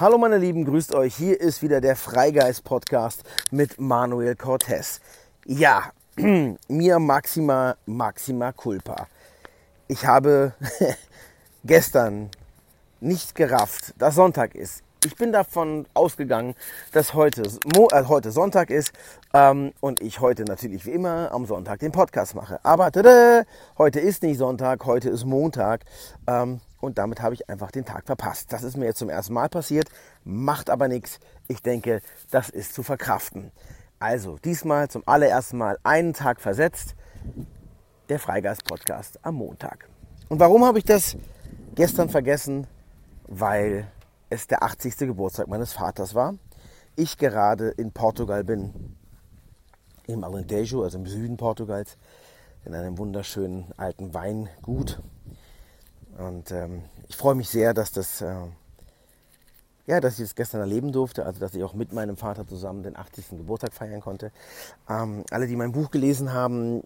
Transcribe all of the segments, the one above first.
Hallo meine Lieben, grüßt euch. Hier ist wieder der Freigeist Podcast mit Manuel Cortez. Ja, mir Maxima, Maxima Culpa. Ich habe gestern nicht gerafft, dass Sonntag ist. Ich bin davon ausgegangen, dass heute, äh, heute Sonntag ist ähm, und ich heute natürlich wie immer am Sonntag den Podcast mache. Aber tada, heute ist nicht Sonntag, heute ist Montag ähm, und damit habe ich einfach den Tag verpasst. Das ist mir jetzt zum ersten Mal passiert, macht aber nichts. Ich denke, das ist zu verkraften. Also diesmal zum allerersten Mal einen Tag versetzt, der Freigeist-Podcast am Montag. Und warum habe ich das gestern vergessen? Weil es der 80. Geburtstag meines Vaters war. Ich gerade in Portugal bin, im Alentejo, also im Süden Portugals, in einem wunderschönen alten Weingut. Und ähm, ich freue mich sehr, dass das, äh, ja, dass ich das gestern erleben durfte, also dass ich auch mit meinem Vater zusammen den 80. Geburtstag feiern konnte. Ähm, alle, die mein Buch gelesen haben,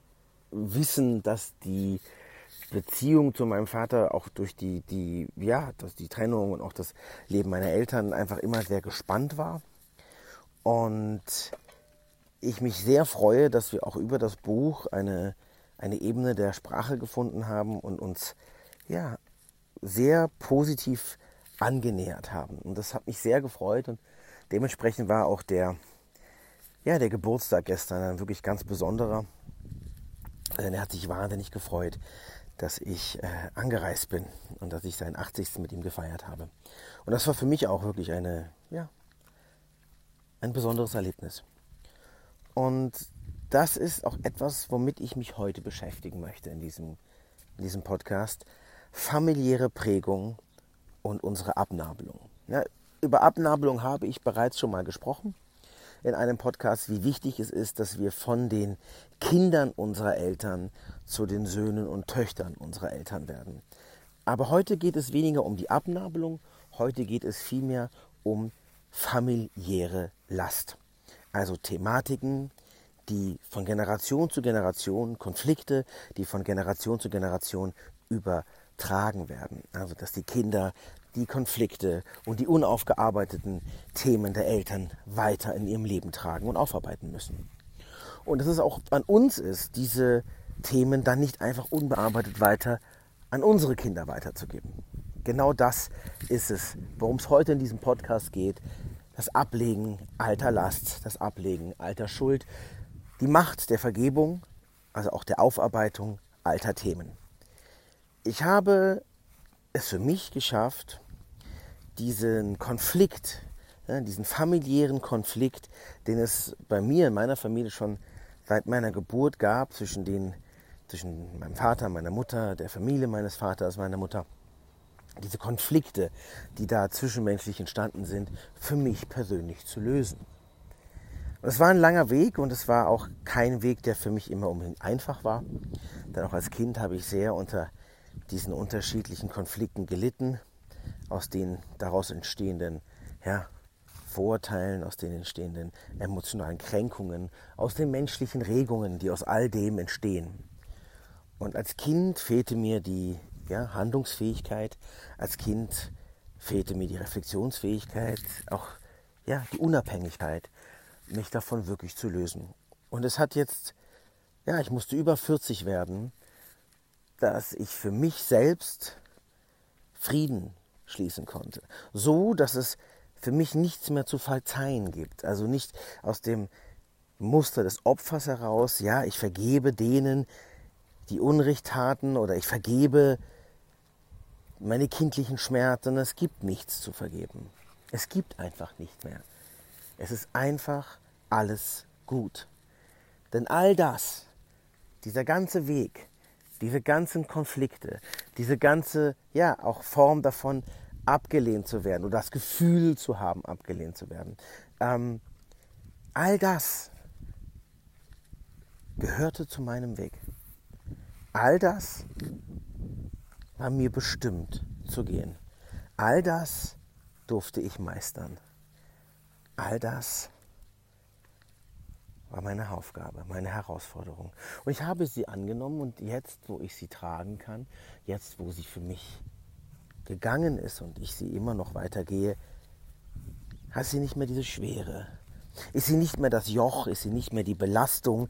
wissen, dass die Beziehung zu meinem Vater auch durch die, die, ja, dass die Trennung und auch das Leben meiner Eltern einfach immer sehr gespannt war. Und ich mich sehr freue, dass wir auch über das Buch eine, eine Ebene der Sprache gefunden haben und uns ja, sehr positiv angenähert haben. Und das hat mich sehr gefreut und dementsprechend war auch der, ja, der Geburtstag gestern ein wirklich ganz besonderer. Er hat sich wahnsinnig gefreut, dass ich äh, angereist bin und dass ich seinen 80. mit ihm gefeiert habe. Und das war für mich auch wirklich eine, ja, ein besonderes Erlebnis. Und das ist auch etwas, womit ich mich heute beschäftigen möchte in diesem, in diesem Podcast. Familiäre Prägung und unsere Abnabelung. Ja, über Abnabelung habe ich bereits schon mal gesprochen in einem Podcast, wie wichtig es ist, dass wir von den Kindern unserer Eltern zu den Söhnen und Töchtern unserer Eltern werden. Aber heute geht es weniger um die Abnabelung, heute geht es vielmehr um familiäre Last. Also Thematiken, die von Generation zu Generation, Konflikte, die von Generation zu Generation übertragen werden. Also dass die Kinder die Konflikte und die unaufgearbeiteten Themen der Eltern weiter in ihrem Leben tragen und aufarbeiten müssen. Und dass es auch an uns ist, diese Themen dann nicht einfach unbearbeitet weiter an unsere Kinder weiterzugeben. Genau das ist es, worum es heute in diesem Podcast geht. Das Ablegen alter Last, das Ablegen alter Schuld, die Macht der Vergebung, also auch der Aufarbeitung alter Themen. Ich habe es für mich geschafft, diesen Konflikt, diesen familiären Konflikt, den es bei mir in meiner Familie schon seit meiner Geburt gab, zwischen, den, zwischen meinem Vater, meiner Mutter, der Familie meines Vaters, meiner Mutter, diese Konflikte, die da zwischenmenschlich entstanden sind, für mich persönlich zu lösen. Und es war ein langer Weg und es war auch kein Weg, der für mich immer unbedingt einfach war. Denn auch als Kind habe ich sehr unter diesen unterschiedlichen Konflikten gelitten aus den daraus entstehenden ja, Vorurteilen, aus den entstehenden emotionalen Kränkungen, aus den menschlichen Regungen, die aus all dem entstehen. Und als Kind fehlte mir die ja, Handlungsfähigkeit, als Kind fehlte mir die Reflexionsfähigkeit, auch ja, die Unabhängigkeit, mich davon wirklich zu lösen. Und es hat jetzt, ja, ich musste über 40 werden, dass ich für mich selbst Frieden schließen konnte. So, dass es für mich nichts mehr zu verzeihen gibt. Also nicht aus dem Muster des Opfers heraus, ja, ich vergebe denen, die Unrecht taten oder ich vergebe meine kindlichen Schmerzen, es gibt nichts zu vergeben. Es gibt einfach nicht mehr. Es ist einfach alles gut. Denn all das, dieser ganze Weg, diese ganzen Konflikte, diese ganze, ja, auch Form davon, abgelehnt zu werden oder das Gefühl zu haben, abgelehnt zu werden, ähm, all das gehörte zu meinem Weg. All das war mir bestimmt zu gehen. All das durfte ich meistern. All das war meine Aufgabe, meine Herausforderung. Und ich habe sie angenommen und jetzt, wo ich sie tragen kann, jetzt, wo sie für mich gegangen ist und ich sie immer noch weitergehe, Hat sie nicht mehr diese Schwere. Ist sie nicht mehr das Joch, ist sie nicht mehr die Belastung,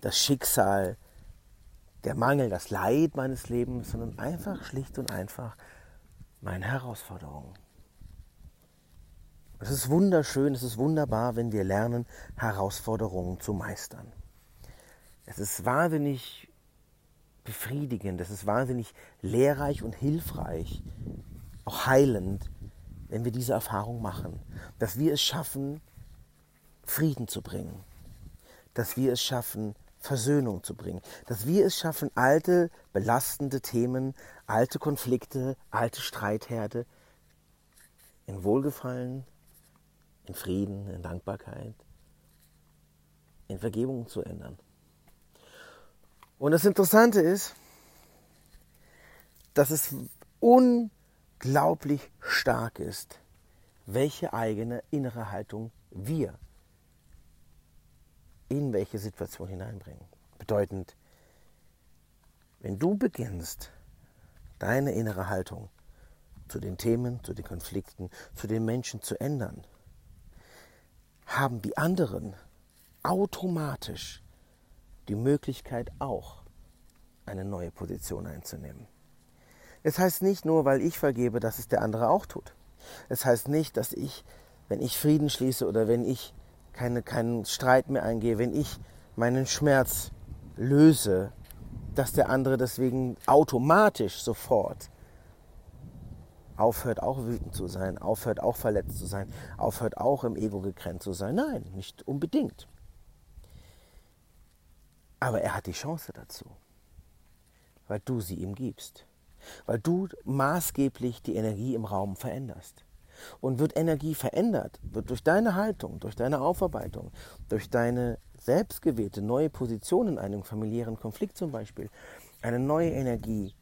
das Schicksal, der Mangel, das Leid meines Lebens, sondern einfach schlicht und einfach meine Herausforderungen. Es ist wunderschön, es ist wunderbar, wenn wir lernen, Herausforderungen zu meistern. Es ist wahnsinnig befriedigend, es ist wahnsinnig lehrreich und hilfreich, auch heilend, wenn wir diese Erfahrung machen, dass wir es schaffen, Frieden zu bringen, dass wir es schaffen, Versöhnung zu bringen, dass wir es schaffen, alte, belastende Themen, alte Konflikte, alte Streitherde in Wohlgefallen, in Frieden, in Dankbarkeit, in Vergebung zu ändern. Und das Interessante ist, dass es unglaublich stark ist, welche eigene innere Haltung wir in welche Situation hineinbringen. Bedeutend, wenn du beginnst, deine innere Haltung zu den Themen, zu den Konflikten, zu den Menschen zu ändern, haben die anderen automatisch die Möglichkeit auch eine neue Position einzunehmen. Es heißt nicht nur, weil ich vergebe, dass es der andere auch tut. Es heißt nicht, dass ich, wenn ich Frieden schließe oder wenn ich keine, keinen Streit mehr eingehe, wenn ich meinen Schmerz löse, dass der andere deswegen automatisch sofort aufhört, auch wütend zu sein, aufhört, auch verletzt zu sein, aufhört, auch im Ego gekränzt zu sein. Nein, nicht unbedingt. Aber er hat die Chance dazu, weil du sie ihm gibst, weil du maßgeblich die Energie im Raum veränderst. Und wird Energie verändert, wird durch deine Haltung, durch deine Aufarbeitung, durch deine selbstgewählte neue Position in einem familiären Konflikt zum Beispiel, eine neue Energie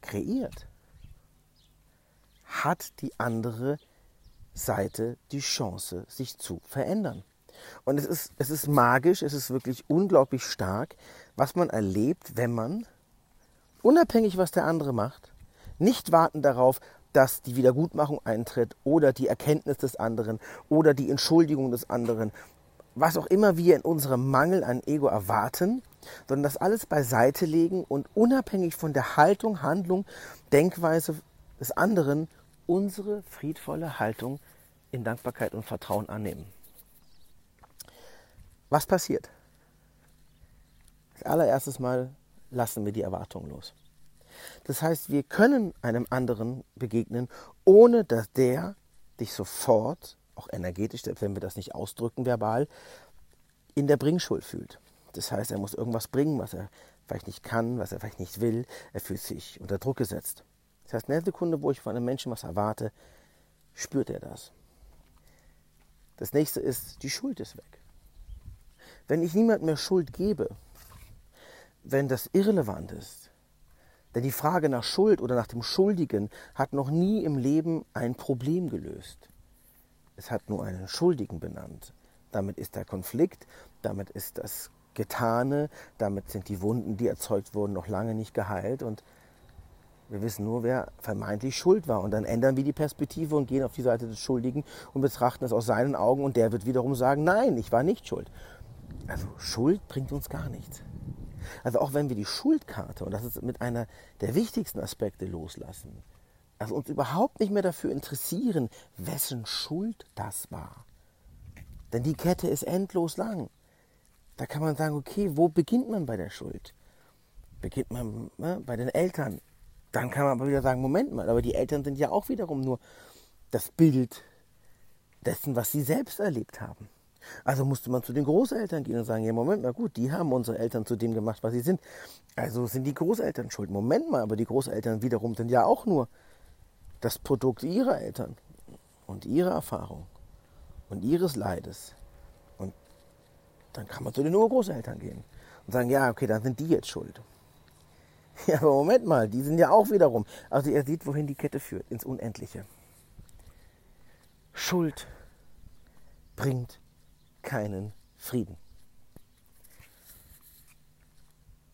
kreiert, hat die andere Seite die Chance, sich zu verändern. Und es ist, es ist magisch, es ist wirklich unglaublich stark, was man erlebt, wenn man, unabhängig was der andere macht, nicht warten darauf, dass die Wiedergutmachung eintritt oder die Erkenntnis des anderen oder die Entschuldigung des anderen, was auch immer wir in unserem Mangel an Ego erwarten, sondern das alles beiseite legen und unabhängig von der Haltung, Handlung, Denkweise des anderen unsere friedvolle Haltung in Dankbarkeit und Vertrauen annehmen. Was passiert? Als allererstes Mal lassen wir die Erwartung los. Das heißt, wir können einem anderen begegnen, ohne dass der dich sofort, auch energetisch, wenn wir das nicht ausdrücken verbal, in der Bringschuld fühlt. Das heißt, er muss irgendwas bringen, was er vielleicht nicht kann, was er vielleicht nicht will. Er fühlt sich unter Druck gesetzt. Das heißt, in der Sekunde, wo ich von einem Menschen was erwarte, spürt er das. Das nächste ist, die Schuld ist weg. Wenn ich niemandem mehr Schuld gebe, wenn das irrelevant ist, denn die Frage nach Schuld oder nach dem Schuldigen hat noch nie im Leben ein Problem gelöst. Es hat nur einen Schuldigen benannt. Damit ist der Konflikt, damit ist das Getane, damit sind die Wunden, die erzeugt wurden, noch lange nicht geheilt und wir wissen nur, wer vermeintlich schuld war. Und dann ändern wir die Perspektive und gehen auf die Seite des Schuldigen und betrachten es aus seinen Augen und der wird wiederum sagen, nein, ich war nicht schuld. Also Schuld bringt uns gar nichts. Also auch wenn wir die Schuldkarte, und das ist mit einer der wichtigsten Aspekte loslassen, also uns überhaupt nicht mehr dafür interessieren, wessen Schuld das war. Denn die Kette ist endlos lang. Da kann man sagen, okay, wo beginnt man bei der Schuld? Beginnt man ne, bei den Eltern? Dann kann man aber wieder sagen, Moment mal, aber die Eltern sind ja auch wiederum nur das Bild dessen, was sie selbst erlebt haben. Also musste man zu den Großeltern gehen und sagen, ja Moment mal gut, die haben unsere Eltern zu dem gemacht, was sie sind. Also sind die Großeltern schuld. Moment mal, aber die Großeltern wiederum sind ja auch nur das Produkt ihrer Eltern und ihrer Erfahrung und ihres Leides. Und dann kann man zu den Urgroßeltern gehen und sagen, ja, okay, dann sind die jetzt schuld. Ja, aber Moment mal, die sind ja auch wiederum. Also ihr seht, wohin die Kette führt, ins Unendliche. Schuld bringt keinen Frieden.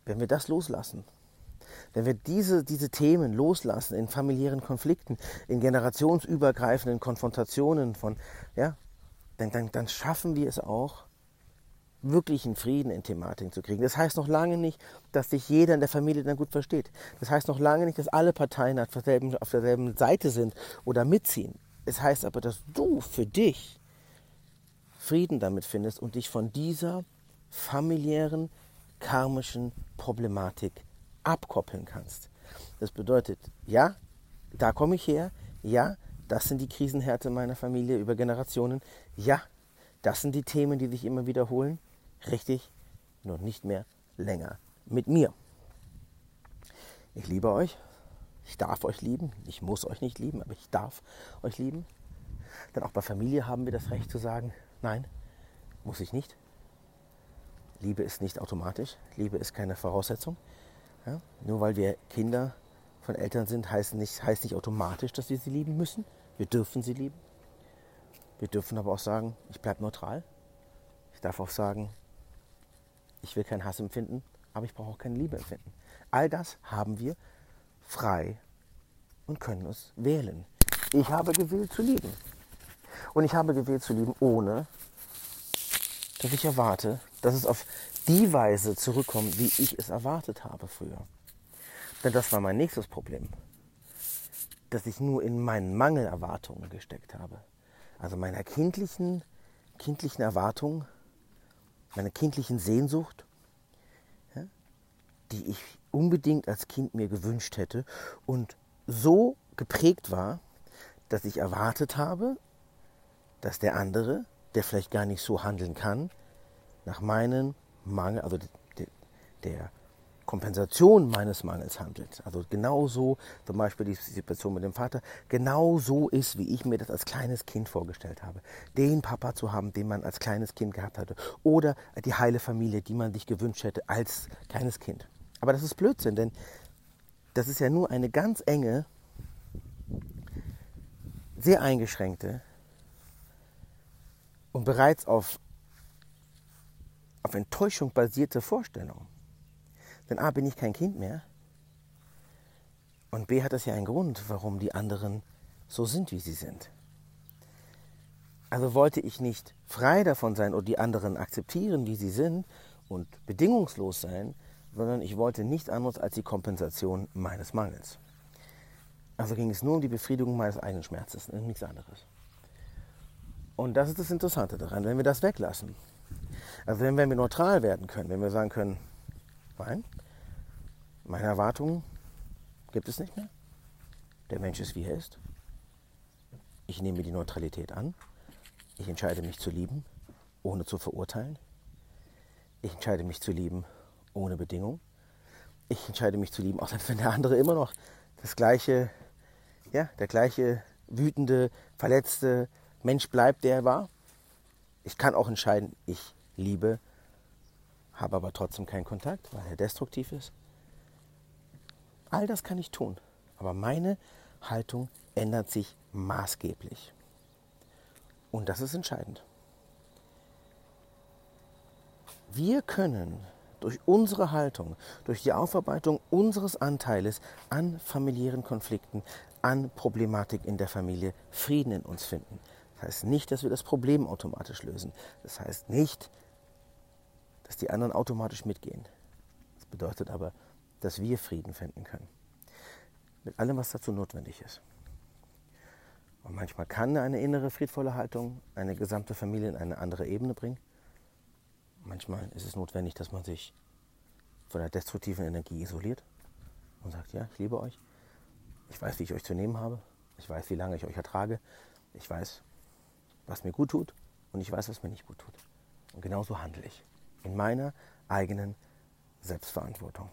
Wenn wir das loslassen, wenn wir diese, diese Themen loslassen in familiären Konflikten, in generationsübergreifenden Konfrontationen von, ja, dann, dann, dann schaffen wir es auch, wirklichen Frieden in Thematiken zu kriegen. Das heißt noch lange nicht, dass sich jeder in der Familie dann gut versteht. Das heißt noch lange nicht, dass alle Parteien auf derselben, auf derselben Seite sind oder mitziehen. Es heißt aber, dass du für dich Frieden damit findest und dich von dieser familiären, karmischen Problematik abkoppeln kannst. Das bedeutet, ja, da komme ich her, ja, das sind die Krisenhärte meiner Familie über Generationen, ja, das sind die Themen, die sich immer wiederholen, richtig, nur nicht mehr länger mit mir. Ich liebe euch, ich darf euch lieben, ich muss euch nicht lieben, aber ich darf euch lieben. Denn auch bei Familie haben wir das Recht zu sagen, nein, muss ich nicht. Liebe ist nicht automatisch, Liebe ist keine Voraussetzung. Ja? Nur weil wir Kinder von Eltern sind, heißt nicht, heißt nicht automatisch, dass wir sie lieben müssen. Wir dürfen sie lieben. Wir dürfen aber auch sagen, ich bleibe neutral. Ich darf auch sagen, ich will keinen Hass empfinden, aber ich brauche auch keine Liebe empfinden. All das haben wir frei und können es wählen. Ich habe gewählt zu lieben. Und ich habe gewählt zu lieben, ohne dass ich erwarte, dass es auf die Weise zurückkommt, wie ich es erwartet habe früher. Denn das war mein nächstes Problem, dass ich nur in meinen Mangelerwartungen gesteckt habe. Also meiner kindlichen, kindlichen Erwartung, meiner kindlichen Sehnsucht, ja, die ich unbedingt als Kind mir gewünscht hätte und so geprägt war, dass ich erwartet habe, dass der andere, der vielleicht gar nicht so handeln kann, nach meinen Mangel, also der, der Kompensation meines Mangels handelt. Also genauso, zum Beispiel die Situation mit dem Vater, genau so ist, wie ich mir das als kleines Kind vorgestellt habe. Den Papa zu haben, den man als kleines Kind gehabt hatte. Oder die heile Familie, die man sich gewünscht hätte als kleines Kind. Aber das ist Blödsinn, denn das ist ja nur eine ganz enge, sehr eingeschränkte und bereits auf, auf Enttäuschung basierte Vorstellung. Denn A bin ich kein Kind mehr und B hat das ja einen Grund, warum die anderen so sind, wie sie sind. Also wollte ich nicht frei davon sein und die anderen akzeptieren, wie sie sind und bedingungslos sein, sondern ich wollte nichts anderes als die Kompensation meines Mangels. Also ging es nur um die Befriedigung meines eigenen Schmerzes, nichts anderes. Und das ist das Interessante daran, wenn wir das weglassen. Also wenn wir neutral werden können, wenn wir sagen können, nein, meine Erwartungen gibt es nicht mehr. Der Mensch ist, wie er ist. Ich nehme die Neutralität an. Ich entscheide mich zu lieben, ohne zu verurteilen. Ich entscheide mich zu lieben, ohne Bedingung. Ich entscheide mich zu lieben, auch wenn der andere immer noch das gleiche, ja, der gleiche wütende, verletzte Mensch bleibt, der er war. Ich kann auch entscheiden, ich liebe, habe aber trotzdem keinen Kontakt, weil er destruktiv ist. All das kann ich tun, aber meine Haltung ändert sich maßgeblich. Und das ist entscheidend. Wir können durch unsere Haltung, durch die Aufarbeitung unseres Anteiles an familiären Konflikten, an Problematik in der Familie Frieden in uns finden. Das heißt nicht, dass wir das Problem automatisch lösen. Das heißt nicht, dass die anderen automatisch mitgehen. Das bedeutet aber, dass wir Frieden finden können. Mit allem, was dazu notwendig ist. Und manchmal kann eine innere friedvolle Haltung eine gesamte Familie in eine andere Ebene bringen. Manchmal ist es notwendig, dass man sich von der destruktiven Energie isoliert und sagt, ja, ich liebe euch. Ich weiß, wie ich euch zu nehmen habe. Ich weiß, wie lange ich euch ertrage. Ich weiß, was mir gut tut und ich weiß, was mir nicht gut tut. Und genauso handle ich. In meiner eigenen Selbstverantwortung.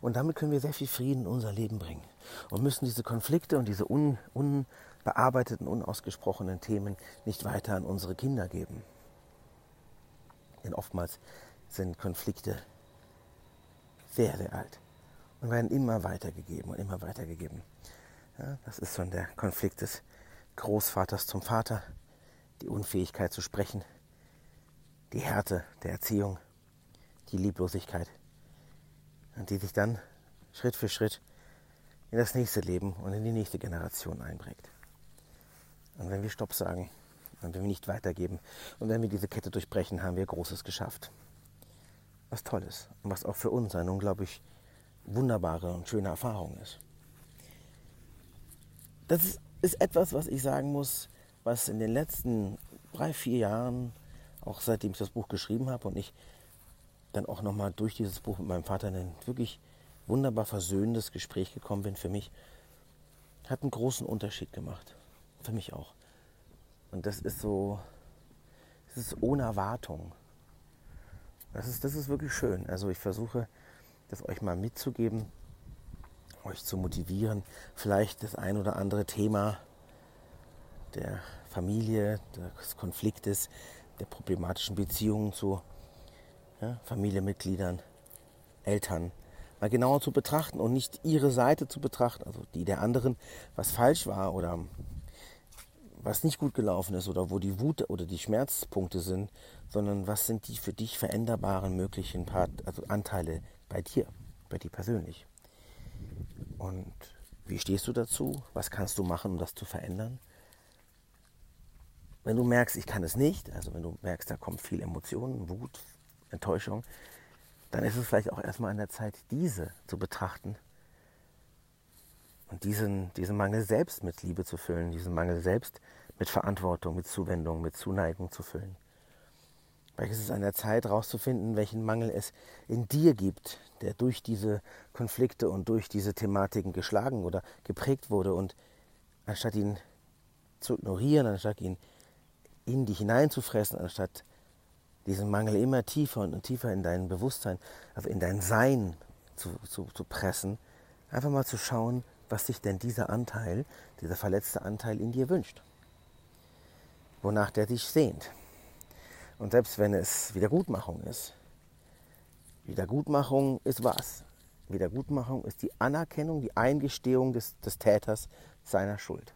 Und damit können wir sehr viel Frieden in unser Leben bringen und müssen diese Konflikte und diese un, unbearbeiteten, unausgesprochenen Themen nicht weiter an unsere Kinder geben. Denn oftmals sind Konflikte sehr, sehr alt und werden immer weitergegeben und immer weitergegeben. Ja, das ist schon der Konflikt des Großvaters zum Vater, die Unfähigkeit zu sprechen, die Härte der Erziehung, die Lieblosigkeit, die sich dann Schritt für Schritt in das nächste Leben und in die nächste Generation einprägt. Und wenn wir Stopp sagen und wenn wir nicht weitergeben und wenn wir diese Kette durchbrechen, haben wir Großes geschafft. Was Tolles und was auch für uns eine unglaublich wunderbare und schöne Erfahrung ist. Das ist etwas, was ich sagen muss, was in den letzten drei, vier Jahren, auch seitdem ich das Buch geschrieben habe und ich dann auch nochmal durch dieses Buch mit meinem Vater in ein wirklich wunderbar versöhnendes Gespräch gekommen bin für mich, hat einen großen Unterschied gemacht. Für mich auch. Und das ist so, das ist ohne Erwartung. Das ist, das ist wirklich schön. Also ich versuche, das euch mal mitzugeben, euch zu motivieren, vielleicht das ein oder andere Thema der Familie, des Konfliktes, der problematischen Beziehungen zu ja, Familienmitgliedern, Eltern, mal genauer zu betrachten und nicht ihre Seite zu betrachten, also die der anderen, was falsch war oder was nicht gut gelaufen ist oder wo die Wut oder die Schmerzpunkte sind, sondern was sind die für dich veränderbaren möglichen Part, also Anteile bei dir, bei dir persönlich. Und wie stehst du dazu? Was kannst du machen, um das zu verändern? Wenn du merkst, ich kann es nicht, also wenn du merkst, da kommt viel Emotionen, Wut, Enttäuschung, dann ist es vielleicht auch erstmal an der Zeit, diese zu betrachten und diesen, diesen Mangel selbst mit Liebe zu füllen, diesen Mangel selbst mit Verantwortung, mit Zuwendung, mit Zuneigung zu füllen. Vielleicht ist es an der Zeit, herauszufinden, welchen Mangel es in dir gibt, der durch diese Konflikte und durch diese Thematiken geschlagen oder geprägt wurde. Und anstatt ihn zu ignorieren, anstatt ihn in dich hineinzufressen, anstatt diesen Mangel immer tiefer und tiefer in dein Bewusstsein, also in dein Sein zu, zu, zu pressen, einfach mal zu schauen, was sich denn dieser Anteil, dieser verletzte Anteil in dir wünscht. Wonach der dich sehnt. Und selbst wenn es Wiedergutmachung ist, Wiedergutmachung ist was? Wiedergutmachung ist die Anerkennung, die Eingestehung des, des Täters seiner Schuld.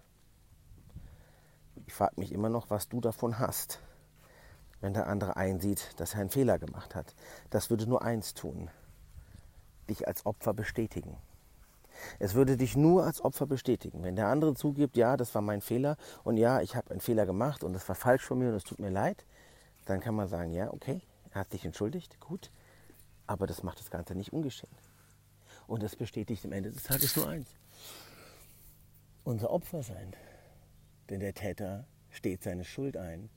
Ich frage mich immer noch, was du davon hast, wenn der andere einsieht, dass er einen Fehler gemacht hat. Das würde nur eins tun, dich als Opfer bestätigen. Es würde dich nur als Opfer bestätigen. Wenn der andere zugibt, ja, das war mein Fehler und ja, ich habe einen Fehler gemacht und das war falsch von mir und es tut mir leid, dann kann man sagen, ja, okay, er hat sich entschuldigt, gut, aber das macht das Ganze nicht ungeschehen. Und das bestätigt am Ende des Tages nur eins. Unser Opfer sein. Denn der Täter steht seine Schuld ein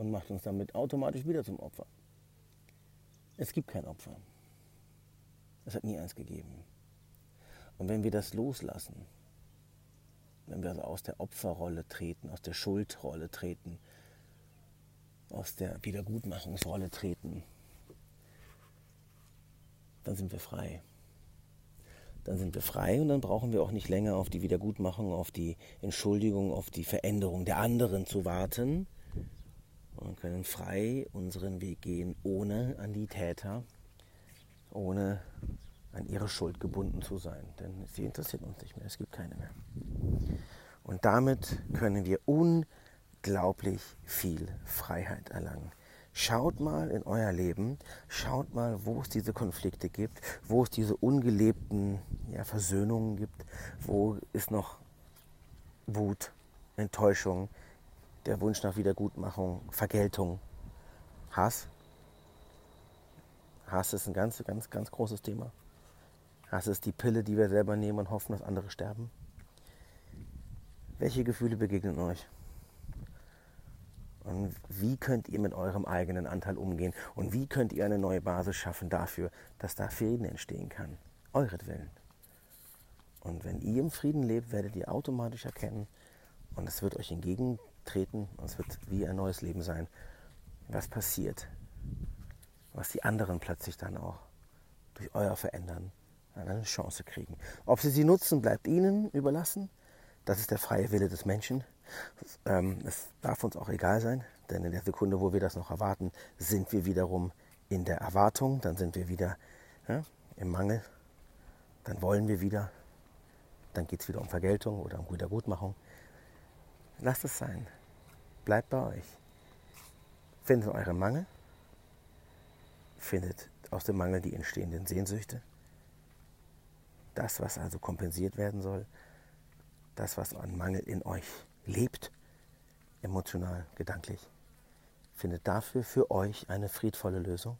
und macht uns damit automatisch wieder zum Opfer. Es gibt kein Opfer. Es hat nie eins gegeben. Und wenn wir das loslassen, wenn wir also aus der Opferrolle treten, aus der Schuldrolle treten, aus der Wiedergutmachungsrolle treten, dann sind wir frei. Dann sind wir frei und dann brauchen wir auch nicht länger auf die Wiedergutmachung, auf die Entschuldigung, auf die Veränderung der anderen zu warten und können frei unseren Weg gehen, ohne an die Täter, ohne an ihre Schuld gebunden zu sein. Denn sie interessiert uns nicht mehr, es gibt keine mehr. Und damit können wir un unglaublich viel Freiheit erlangen. Schaut mal in euer Leben, schaut mal, wo es diese Konflikte gibt, wo es diese ungelebten ja, Versöhnungen gibt, wo es noch Wut, Enttäuschung, der Wunsch nach Wiedergutmachung, Vergeltung, Hass. Hass ist ein ganz, ganz, ganz großes Thema. Hass ist die Pille, die wir selber nehmen und hoffen, dass andere sterben. Welche Gefühle begegnen euch? Und wie könnt ihr mit eurem eigenen Anteil umgehen? Und wie könnt ihr eine neue Basis schaffen dafür, dass da Frieden entstehen kann? Euretwillen. Und wenn ihr im Frieden lebt, werdet ihr automatisch erkennen, und es wird euch entgegentreten, und es wird wie ein neues Leben sein, was passiert, was die anderen plötzlich dann auch durch euer Verändern eine Chance kriegen. Ob sie sie nutzen, bleibt ihnen überlassen. Das ist der freie Wille des Menschen. Ähm, es darf uns auch egal sein, denn in der Sekunde, wo wir das noch erwarten, sind wir wiederum in der Erwartung, dann sind wir wieder ja, im Mangel, dann wollen wir wieder, dann geht es wieder um Vergeltung oder um Wiedergutmachung. Lasst es sein. Bleibt bei euch. Findet euren Mangel, findet aus dem Mangel die entstehenden Sehnsüchte Das, was also kompensiert werden soll, das, was an Mangel in euch lebt, emotional, gedanklich, findet dafür für euch eine friedvolle Lösung.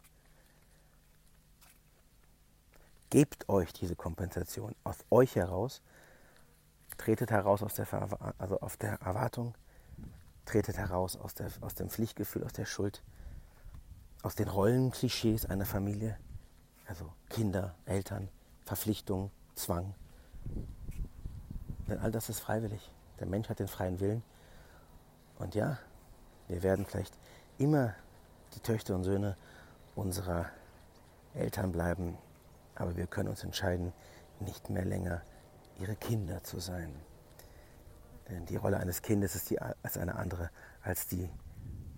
Gebt euch diese Kompensation aus euch heraus, tretet heraus aus der, also auf der Erwartung, tretet heraus aus, der, aus dem Pflichtgefühl, aus der Schuld, aus den Rollenklischees einer Familie, also Kinder, Eltern, Verpflichtung, Zwang. Denn all das ist freiwillig. Der Mensch hat den freien Willen. Und ja, wir werden vielleicht immer die Töchter und Söhne unserer Eltern bleiben, aber wir können uns entscheiden, nicht mehr länger ihre Kinder zu sein. Denn die Rolle eines Kindes ist die, als eine andere als die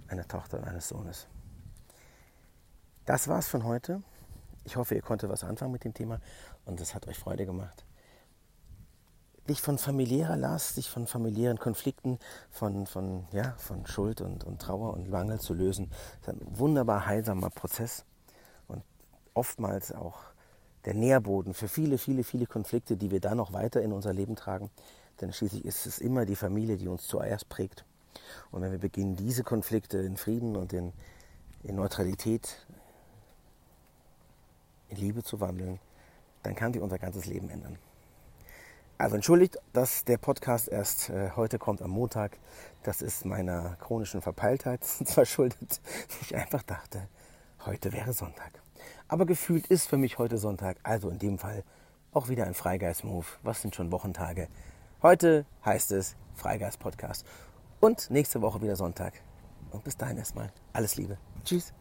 einer Tochter und eines Sohnes. Das war's von heute. Ich hoffe, ihr konntet was anfangen mit dem Thema und es hat euch Freude gemacht. Dich von familiärer Last, dich von familiären Konflikten, von, von, ja, von Schuld und, und Trauer und Mangel zu lösen, ist ein wunderbar heilsamer Prozess und oftmals auch der Nährboden für viele, viele, viele Konflikte, die wir dann noch weiter in unser Leben tragen. Denn schließlich ist es immer die Familie, die uns zuerst prägt. Und wenn wir beginnen, diese Konflikte in Frieden und in, in Neutralität, in Liebe zu wandeln, dann kann die unser ganzes Leben ändern. Also entschuldigt, dass der Podcast erst äh, heute kommt am Montag. Das ist meiner chronischen Verpeiltheit verschuldet. Ich einfach dachte, heute wäre Sonntag. Aber gefühlt ist für mich heute Sonntag, also in dem Fall auch wieder ein Freigeist-Move. Was sind schon Wochentage? Heute heißt es Freigeist-Podcast. Und nächste Woche wieder Sonntag. Und bis dahin erstmal alles Liebe. Tschüss.